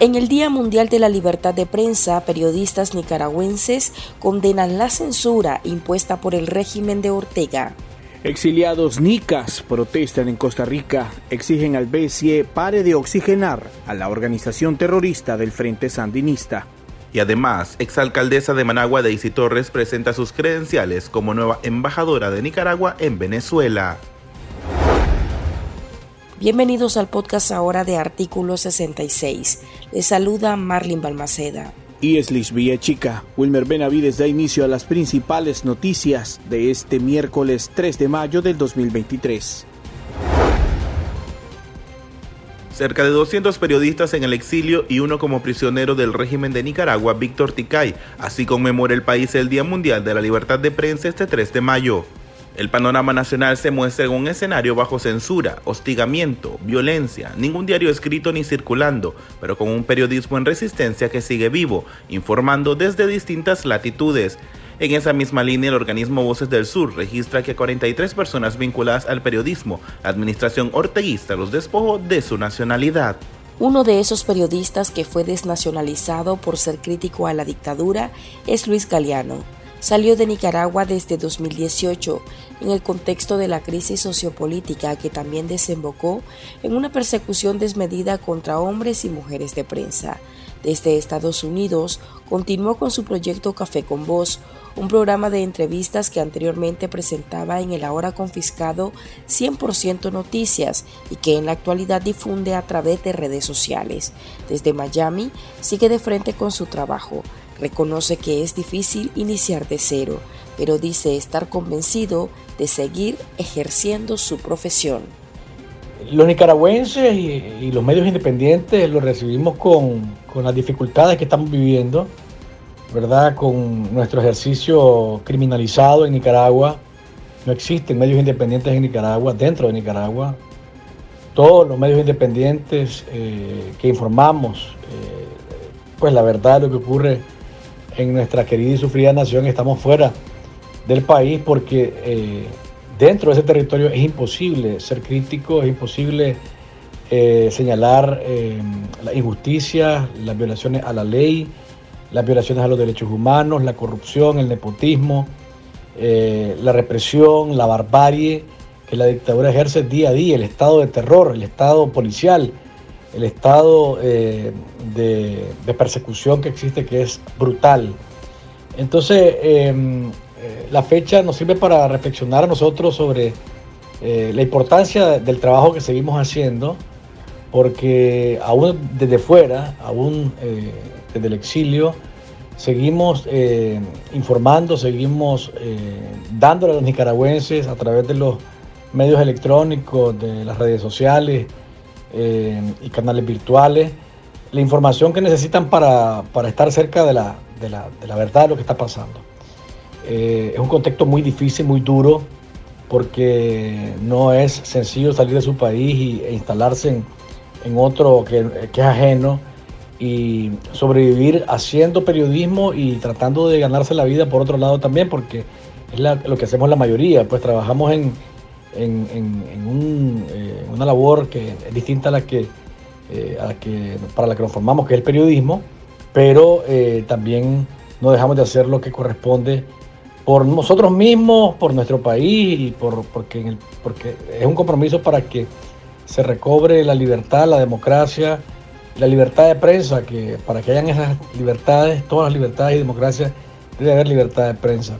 En el Día Mundial de la Libertad de Prensa, periodistas nicaragüenses condenan la censura impuesta por el régimen de Ortega. Exiliados nicas protestan en Costa Rica, exigen al BCE pare de oxigenar a la organización terrorista del Frente Sandinista. Y además, exalcaldesa de Managua Daisy Torres presenta sus credenciales como nueva embajadora de Nicaragua en Venezuela. Bienvenidos al podcast ahora de Artículo 66. Les saluda Marlin Balmaceda. Y es Lisbia Chica. Wilmer Benavides da inicio a las principales noticias de este miércoles 3 de mayo del 2023. Cerca de 200 periodistas en el exilio y uno como prisionero del régimen de Nicaragua, Víctor Ticay. Así conmemora el país el Día Mundial de la Libertad de Prensa este 3 de mayo. El panorama nacional se muestra en un escenario bajo censura, hostigamiento, violencia, ningún diario escrito ni circulando, pero con un periodismo en resistencia que sigue vivo, informando desde distintas latitudes. En esa misma línea, el organismo Voces del Sur registra que 43 personas vinculadas al periodismo, la administración orteguista los despojó de su nacionalidad. Uno de esos periodistas que fue desnacionalizado por ser crítico a la dictadura es Luis Galeano salió de Nicaragua desde 2018 en el contexto de la crisis sociopolítica que también desembocó en una persecución desmedida contra hombres y mujeres de prensa. Desde Estados Unidos continuó con su proyecto Café con Voz, un programa de entrevistas que anteriormente presentaba en el ahora confiscado 100% Noticias y que en la actualidad difunde a través de redes sociales. Desde Miami sigue de frente con su trabajo Reconoce que es difícil iniciar de cero, pero dice estar convencido de seguir ejerciendo su profesión. Los nicaragüenses y, los medios independientes lo recibimos con, las dificultades que estamos viviendo, ¿verdad? Con nuestro ejercicio criminalizado en Nicaragua. No existen medios independientes en Nicaragua, dentro de Nicaragua. Todos los medios independientes eh, que informamos, eh, pues la verdad lo que ocurre en nuestra querida y sufrida nación estamos fuera del país porque eh, dentro de ese territorio es imposible ser crítico, es imposible eh, señalar eh, la injusticia, las violaciones a la ley, las violaciones a los derechos humanos, la corrupción, el nepotismo, la represión, la barbarie que la dictadura ejerce día a día, el estado de terror, el estado policial, el estado eh, de, persecución que existe, que es brutal. Entonces, em, eh, la fecha nos sirve para reflexionar a nosotros sobre eh, la importancia del trabajo que seguimos haciendo, porque aún desde fuera, aún desde el exilio, seguimos informando, seguimos dándole a los nicaragüenses a través de los medios electrónicos, de las redes sociales, y canales virtuales, la información que necesitan para, estar cerca de la, de, la, de la, verdad de lo que está pasando. Eh, es un contexto muy difícil, muy duro, porque no es sencillo salir de su país e instalarse en, en otro que, que, es ajeno y sobrevivir haciendo periodismo y tratando de ganarse la vida por otro lado también, porque es lo que hacemos la mayoría, pues trabajamos en, en, eh, una labor que es distinta a la que, eh, a que, para la que nos formamos, que es el periodismo, pero eh, también no dejamos de hacer lo que corresponde por nosotros mismos, por nuestro país y por, porque, porque es un compromiso para que se recobre la libertad, la democracia, la libertad de prensa, que para que hayan esas libertades, todas las libertades y democracia, debe haber libertad de prensa.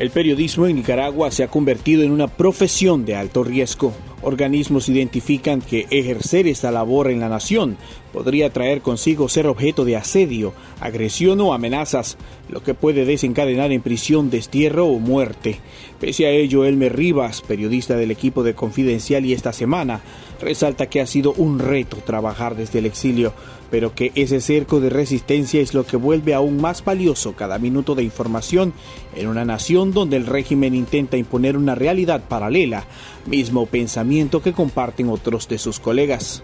El periodismo en Nicaragua se ha convertido en una profesión de alto riesgo. Organismos identifican que ejercer esta labor en la nación podría traer consigo ser objeto de asedio, agresión o amenazas, lo que puede desencadenar en prisión, destierro o muerte. Pese a ello, Elmer Rivas, periodista del equipo de Confidencial y esta semana, resalta que ha sido un reto trabajar desde el exilio, pero que ese cerco de resistencia es lo que vuelve aún más valioso cada minuto de información en una nación donde el régimen intenta imponer una realidad paralela, mismo pensamiento que comparten otros de sus colegas.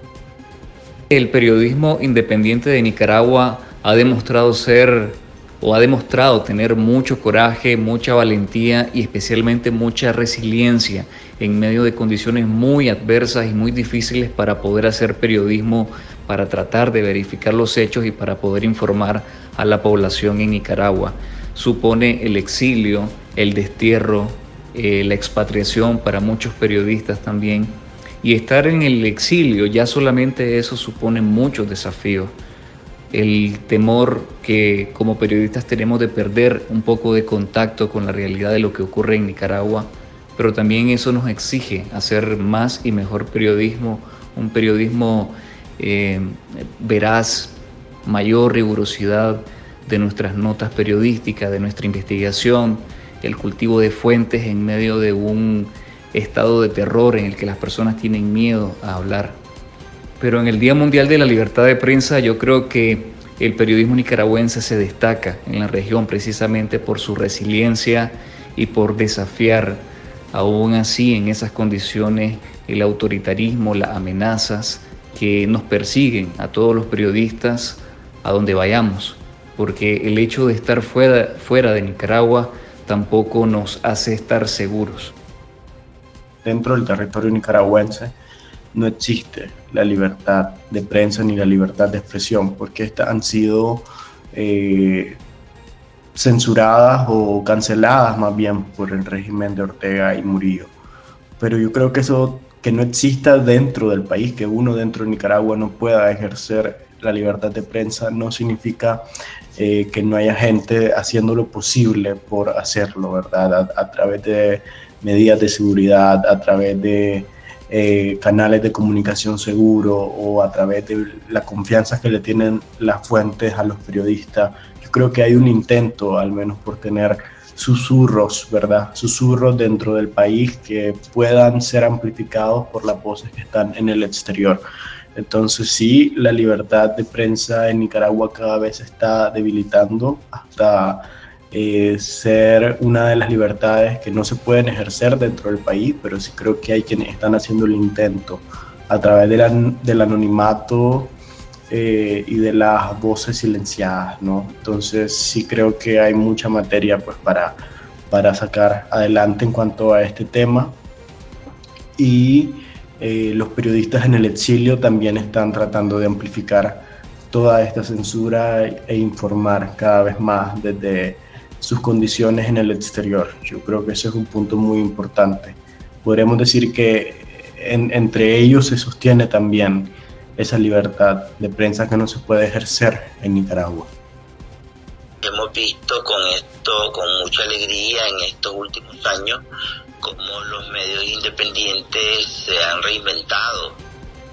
El periodismo independiente de Nicaragua ha demostrado ser o ha demostrado tener mucho coraje, mucha valentía y especialmente mucha resiliencia en medio de condiciones muy adversas y muy difíciles para poder hacer periodismo, para tratar de verificar los hechos y para poder informar a la población en Nicaragua. Supone el exilio, el destierro, eh, la expatriación para muchos periodistas también. Y estar en el exilio, ya solamente eso supone muchos desafíos el temor que como periodistas tenemos de perder un poco de contacto con la realidad de lo que ocurre en Nicaragua, pero también eso nos exige hacer más y mejor periodismo, un periodismo eh, veraz, mayor rigurosidad de nuestras notas periodísticas, de nuestra investigación, el cultivo de fuentes en medio de un estado de terror en el que las personas tienen miedo a hablar. Pero en el Día Mundial de la Libertad de Prensa yo creo que el periodismo nicaragüense se destaca en la región precisamente por su resiliencia y por desafiar aún así en esas condiciones el autoritarismo, las amenazas que nos persiguen a todos los periodistas a donde vayamos, porque el hecho de estar fuera, fuera de Nicaragua tampoco nos hace estar seguros. Dentro del territorio nicaragüense, no existe la libertad de prensa ni la libertad de expresión, porque estas han sido eh, censuradas o canceladas más bien por el régimen de Ortega y Murillo. Pero yo creo que eso, que no exista dentro del país, que uno dentro de Nicaragua no pueda ejercer la libertad de prensa, no significa eh, que no haya gente haciendo lo posible por hacerlo, ¿verdad? a través de medidas de seguridad, a través de eh, canales de comunicación seguro o a través de la confianza que le tienen las fuentes a los periodistas. Yo creo que hay un intento, al menos por tener susurros, ¿verdad? Susurros dentro del país que puedan ser amplificados por las voces que están en el exterior. Entonces sí, la libertad de prensa en Nicaragua cada vez se está debilitando hasta eh, ser una de las libertades que no se pueden ejercer dentro del país, pero sí creo que hay quienes están haciendo el intento a través del anonimato eh, y de las voces silenciadas, ¿no? Entonces sí creo que hay mucha materia pues para, para sacar adelante en cuanto a este tema y eh, los periodistas en el exilio también están tratando de amplificar toda esta censura e informar cada vez más desde sus condiciones en el exterior. Yo creo que ese es un punto muy importante. Podríamos decir que entre ellos se sostiene también esa libertad de prensa que no se puede ejercer en Nicaragua. Hemos visto con esto, con mucha alegría en estos últimos años, cómo los medios independientes se han reinventado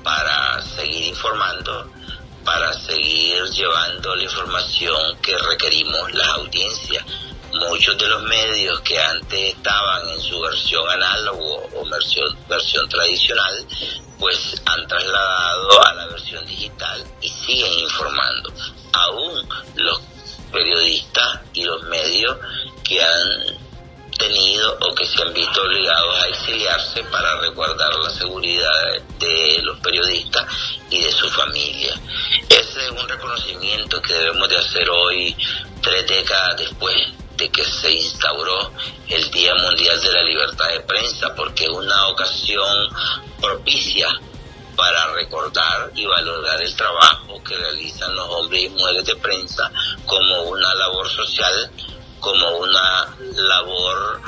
para seguir informando para seguir llevando la información que requerimos las audiencias. Muchos de los medios que antes estaban en su versión análogo o versión, versión tradicional, pues han trasladado a la versión digital y siguen informando. Aún los periodistas y los medios que han tenido o que se han visto obligados a exiliarse para resguardar la seguridad de los periodistas y de su familia. Ese es un reconocimiento que debemos de hacer hoy, tres décadas después de que se instauró el Día Mundial de la Libertad de Prensa, porque es una ocasión propicia para recordar y valorar el trabajo que realizan los hombres y mujeres de prensa como una labor social como una labor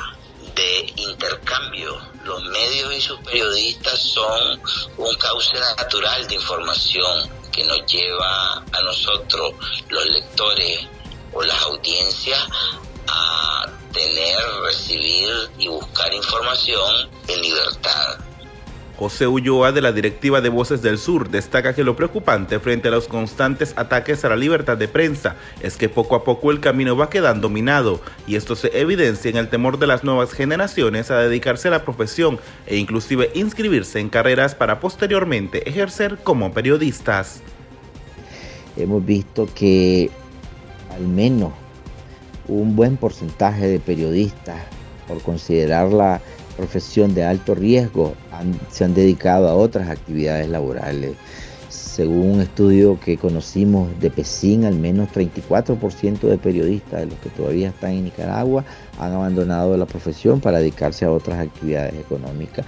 de intercambio. Los medios y sus periodistas son un cauce natural de información que nos lleva a nosotros, los lectores o las audiencias, a tener, recibir y buscar información en libertad. José Ulloa de la Directiva de Voces del Sur destaca que lo preocupante frente a los constantes ataques a la libertad de prensa es que poco a poco el camino va quedando minado y esto se evidencia en el temor de las nuevas generaciones a dedicarse a la profesión e inclusive inscribirse en carreras para posteriormente ejercer como periodistas. Hemos visto que al menos un buen porcentaje de periodistas, por considerarla profesión de alto riesgo se han dedicado a otras actividades laborales. Según un estudio que conocimos de PESIN, al menos 34% de periodistas de los que todavía están en Nicaragua han abandonado la profesión para dedicarse a otras actividades económicas.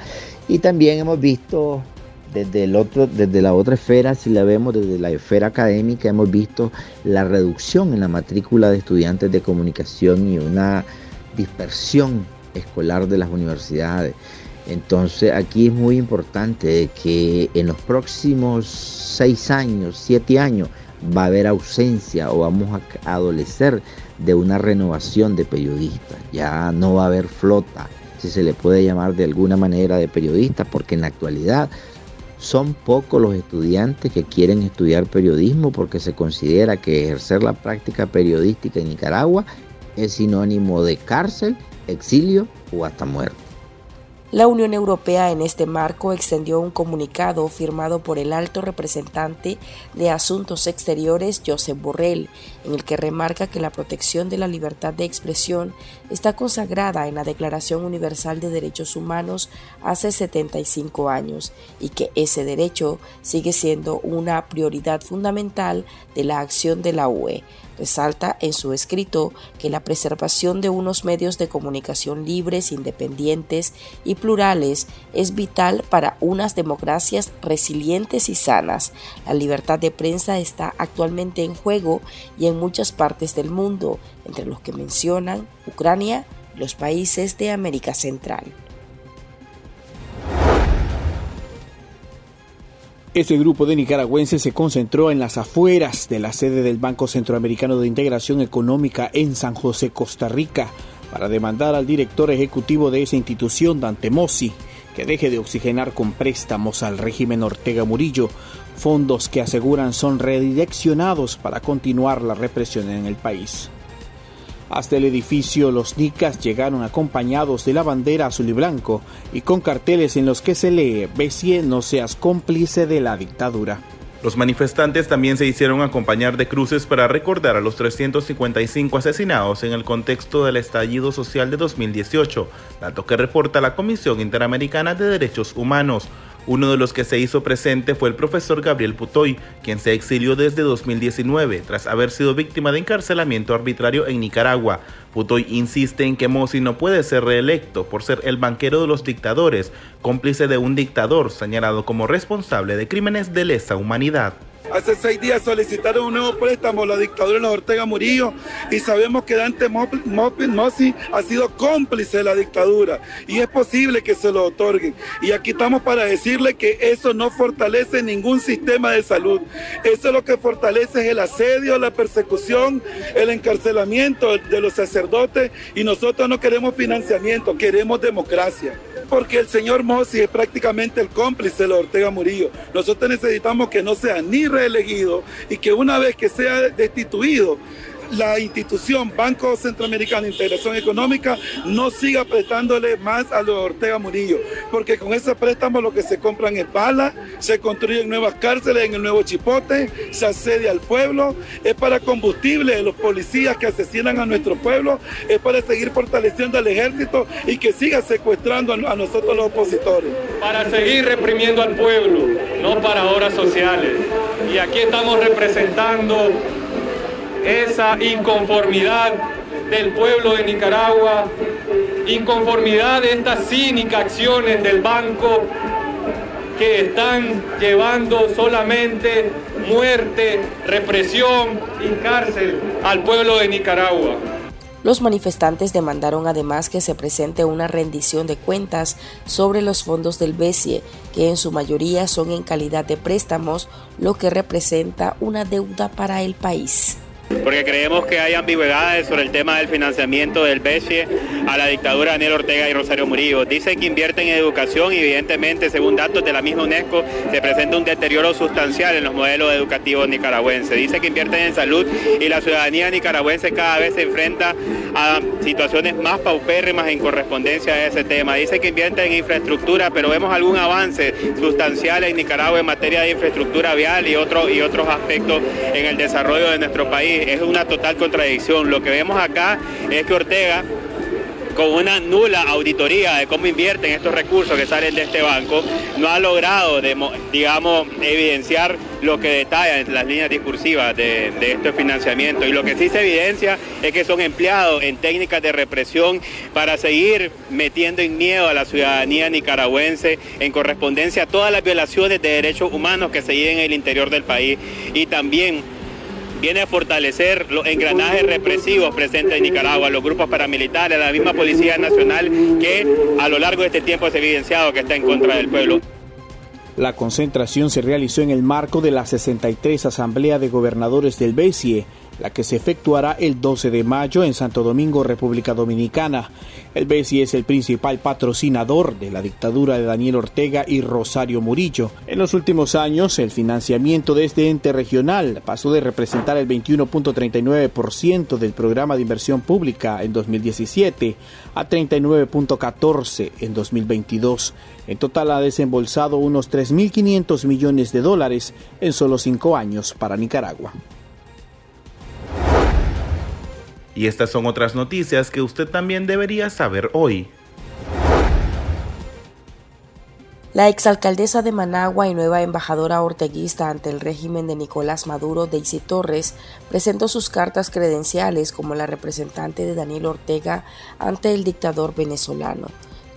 Y también hemos visto desde, el otro, desde la otra esfera, si la vemos desde la esfera académica, hemos visto la reducción en la matrícula de estudiantes de comunicación y una dispersión escolar de las universidades. Entonces aquí es muy importante que en los próximos seis años, siete años, va a haber ausencia o vamos a adolecer de una renovación de periodistas. Ya no va a haber flota, si se le puede llamar de alguna manera de periodistas, porque en la actualidad son pocos los estudiantes que quieren estudiar periodismo porque se considera que ejercer la práctica periodística en Nicaragua es sinónimo de cárcel, exilio o hasta muerte. La Unión Europea en este marco extendió un comunicado firmado por el alto representante de Asuntos Exteriores, Josep Borrell, en el que remarca que la protección de la libertad de expresión está consagrada en la Declaración Universal de Derechos Humanos hace 75 años y que ese derecho sigue siendo una prioridad fundamental de la acción de la UE Resalta en su escrito que la preservación de unos medios de comunicación libres, independientes y plurales es vital para unas democracias resilientes y sanas. La libertad de prensa está actualmente en juego y en muchas partes del mundo, entre los que mencionan Ucrania y los países de América Central. Este grupo de nicaragüenses se concentró en las afueras de la sede del Banco Centroamericano de Integración Económica en San José, Costa Rica, para demandar al director ejecutivo de esa institución, Dante Mossi, que deje de oxigenar con préstamos al régimen Ortega Murillo, fondos que aseguran son redireccionados para continuar la represión en el país. Hasta el edificio los nicas llegaron acompañados de la bandera azul y blanco y con carteles en los que se lee Bessie no seas cómplice de la dictadura. Los manifestantes también se hicieron acompañar de cruces para recordar a los 355 asesinados en el contexto del estallido social de 2018, dato que reporta la Comisión Interamericana de Derechos Humanos. Uno de los que se hizo presente fue el profesor Gabriel Putoy, quien se exilió desde 2019 tras haber sido víctima de encarcelamiento arbitrario en Nicaragua. Putoy insiste en que Mossi no puede ser reelecto por ser el banquero de los dictadores, cómplice de un dictador señalado como responsable de crímenes de lesa humanidad. Hace seis días solicitaron un nuevo préstamo la dictadura de los Ortega Murillo y sabemos que Dante Mossi ha sido cómplice de la dictadura y es posible que se lo otorguen. Y aquí estamos para decirle que eso no fortalece ningún sistema de salud. Eso lo que fortalece es el asedio, la persecución, el encarcelamiento de los sacerdotes y nosotros no queremos financiamiento, queremos democracia porque el señor Mossi es prácticamente el cómplice de Ortega Murillo. Nosotros necesitamos que no sea ni reelegido y que una vez que sea destituido, la institución Banco Centroamericano de Integración Económica no siga prestándole más a los Ortega Murillo, porque con ese préstamo lo que se compran es bala, se construyen nuevas cárceles en el nuevo Chipote, se asedia al pueblo, es para combustible de los policías que asesinan a nuestro pueblo, es para seguir fortaleciendo al ejército y que siga secuestrando a nosotros los opositores. Para seguir reprimiendo al pueblo, no para horas sociales. Y aquí estamos representando esa inconformidad del pueblo de Nicaragua, inconformidad de estas cínicas acciones del banco que están llevando solamente muerte, represión y cárcel al pueblo de Nicaragua. Los manifestantes demandaron además que se presente una rendición de cuentas sobre los fondos del BESIE, que en su mayoría son en calidad de préstamos, lo que representa una deuda para el país porque creemos que hay ambigüedades sobre el tema del financiamiento del BESIE a la dictadura de Daniel Ortega y Rosario Murillo. Dicen que invierten en educación y evidentemente, según datos de la misma UNESCO, se presenta un deterioro sustancial en los modelos educativos nicaragüenses. Dice que invierten en salud y la ciudadanía nicaragüense cada vez se enfrenta a situaciones más paupérrimas en correspondencia a ese tema. Dice que invierten en infraestructura, pero vemos algún avance sustancial en Nicaragua en materia de infraestructura vial y, otro, y otros aspectos en el desarrollo de nuestro país es una total contradicción. Lo que vemos acá es que Ortega con una nula auditoría de cómo invierten estos recursos que salen de este banco, no ha logrado, digamos, evidenciar lo que detalla en las líneas discursivas de, de este financiamiento. Y lo que sí se evidencia es que son empleados en técnicas de represión para seguir metiendo en miedo a la ciudadanía nicaragüense en correspondencia a todas las violaciones de derechos humanos que se viven en el interior del país y también viene a fortalecer los engranajes represivos presentes en Nicaragua, los grupos paramilitares, la misma Policía Nacional que a lo largo de este tiempo se ha evidenciado que está en contra del pueblo. La concentración se realizó en el marco de la 63 Asamblea de Gobernadores del BESIE, la que se efectuará el 12 de mayo en Santo Domingo, República Dominicana. El BESI es el principal patrocinador de la dictadura de Daniel Ortega y Rosario Murillo. En los últimos años, el financiamiento de este ente regional pasó de representar el 21.39% del programa de inversión pública en 2017 a 39.14 en 2022. En total ha desembolsado unos 3.500 millones de dólares en solo cinco años para Nicaragua. Y estas son otras noticias que usted también debería saber hoy. La exalcaldesa de Managua y nueva embajadora orteguista ante el régimen de Nicolás Maduro, Daisy Torres, presentó sus cartas credenciales como la representante de Daniel Ortega ante el dictador venezolano.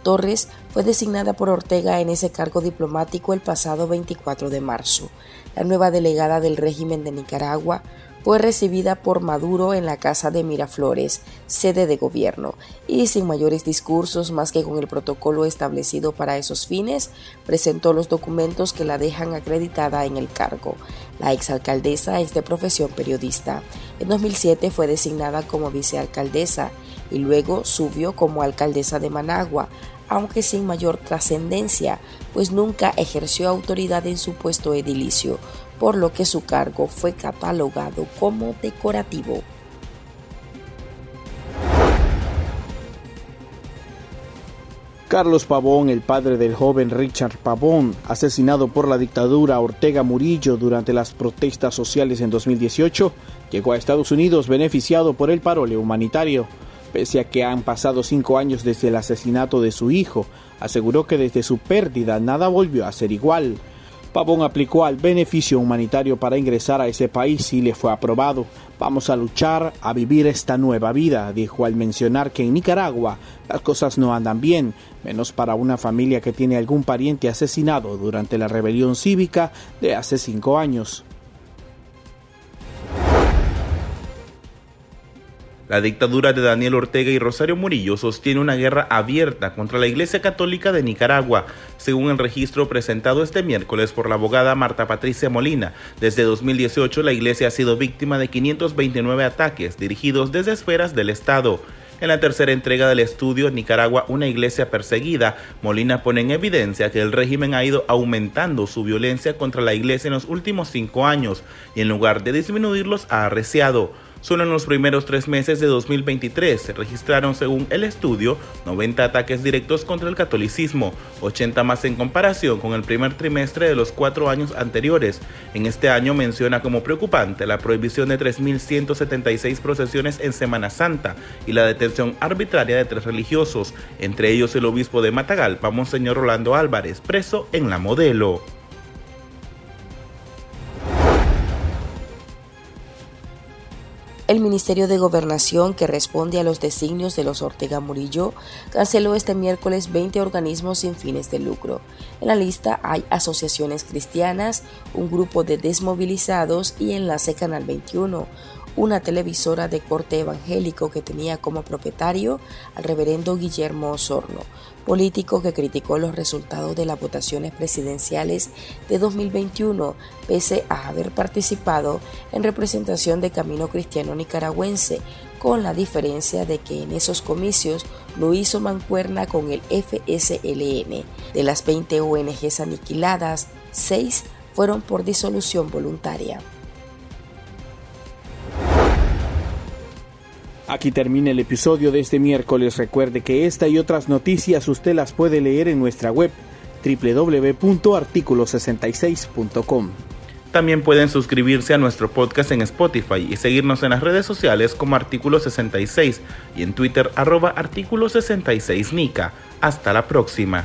Torres fue designada por Ortega en ese cargo diplomático el pasado 24 de marzo. La nueva delegada del régimen de Nicaragua fue recibida por Maduro en la casa de Miraflores, sede de gobierno, y sin mayores discursos más que con el protocolo establecido para esos fines, presentó los documentos que la dejan acreditada en el cargo. La exalcaldesa es de profesión periodista. En 2007 fue designada como vicealcaldesa y luego subió como alcaldesa de Managua, aunque sin mayor trascendencia, pues nunca ejerció autoridad en su puesto edilicio, por lo que su cargo fue catalogado como decorativo. Carlos Pavón, el padre del joven Richard Pavón, asesinado por la dictadura Ortega Murillo durante las protestas sociales en 2018, llegó a Estados Unidos beneficiado por el parole humanitario. Pese a que han pasado cinco años desde el asesinato de su hijo, aseguró que desde su pérdida nada volvió a ser igual. Pavón aplicó al beneficio humanitario para ingresar a ese país y le fue aprobado. Vamos a luchar a vivir esta nueva vida, dijo al mencionar que en Nicaragua las cosas no andan bien, menos para una familia que tiene algún pariente asesinado durante la rebelión cívica de hace cinco años. La dictadura de Daniel Ortega y Rosario Murillo sostiene una guerra abierta contra la Iglesia Católica de Nicaragua, según el registro presentado este miércoles por la abogada Marta Patricia Molina. Desde 2018 la Iglesia ha sido víctima de 529 ataques dirigidos desde esferas del Estado. En la tercera entrega del estudio Nicaragua, una iglesia perseguida, Molina pone en evidencia que el régimen ha ido aumentando su violencia contra la iglesia en los últimos cinco años y en lugar de disminuirlos ha arreciado. Solo en los primeros tres meses de 2023 se registraron, según el estudio, 90 ataques directos contra el catolicismo, 80 más en comparación con el primer trimestre de los cuatro años anteriores. En este año menciona como preocupante la prohibición de 3.176 procesiones en Semana Santa y la detención arbitraria de tres religiosos, entre ellos el obispo de Matagalpa, Monseñor Rolando Álvarez, preso en la modelo. El Ministerio de Gobernación, que responde a los designios de los Ortega Murillo, canceló este miércoles 20 organismos sin fines de lucro. En la lista hay asociaciones cristianas, un grupo de desmovilizados y Enlace Canal 21, una televisora de corte evangélico que tenía como propietario al reverendo Guillermo Osorno, político que criticó los resultados de las votaciones presidenciales de 2021 pese a haber participado en representación de Camino Cristiano Nicaragüense, con la diferencia de que en esos comicios no hizo mancuerna con el FSLN. De las 20 ONGs aniquiladas, 6 fueron por disolución voluntaria. Aquí termina el episodio de este miércoles. Recuerde que esta y otras noticias usted las puede leer en nuestra web www.articulo66.com. También pueden suscribirse a nuestro podcast en Spotify y seguirnos en las redes sociales como Artículo 66 y en Twitter arroba Artículo 66 Nica. Hasta la próxima.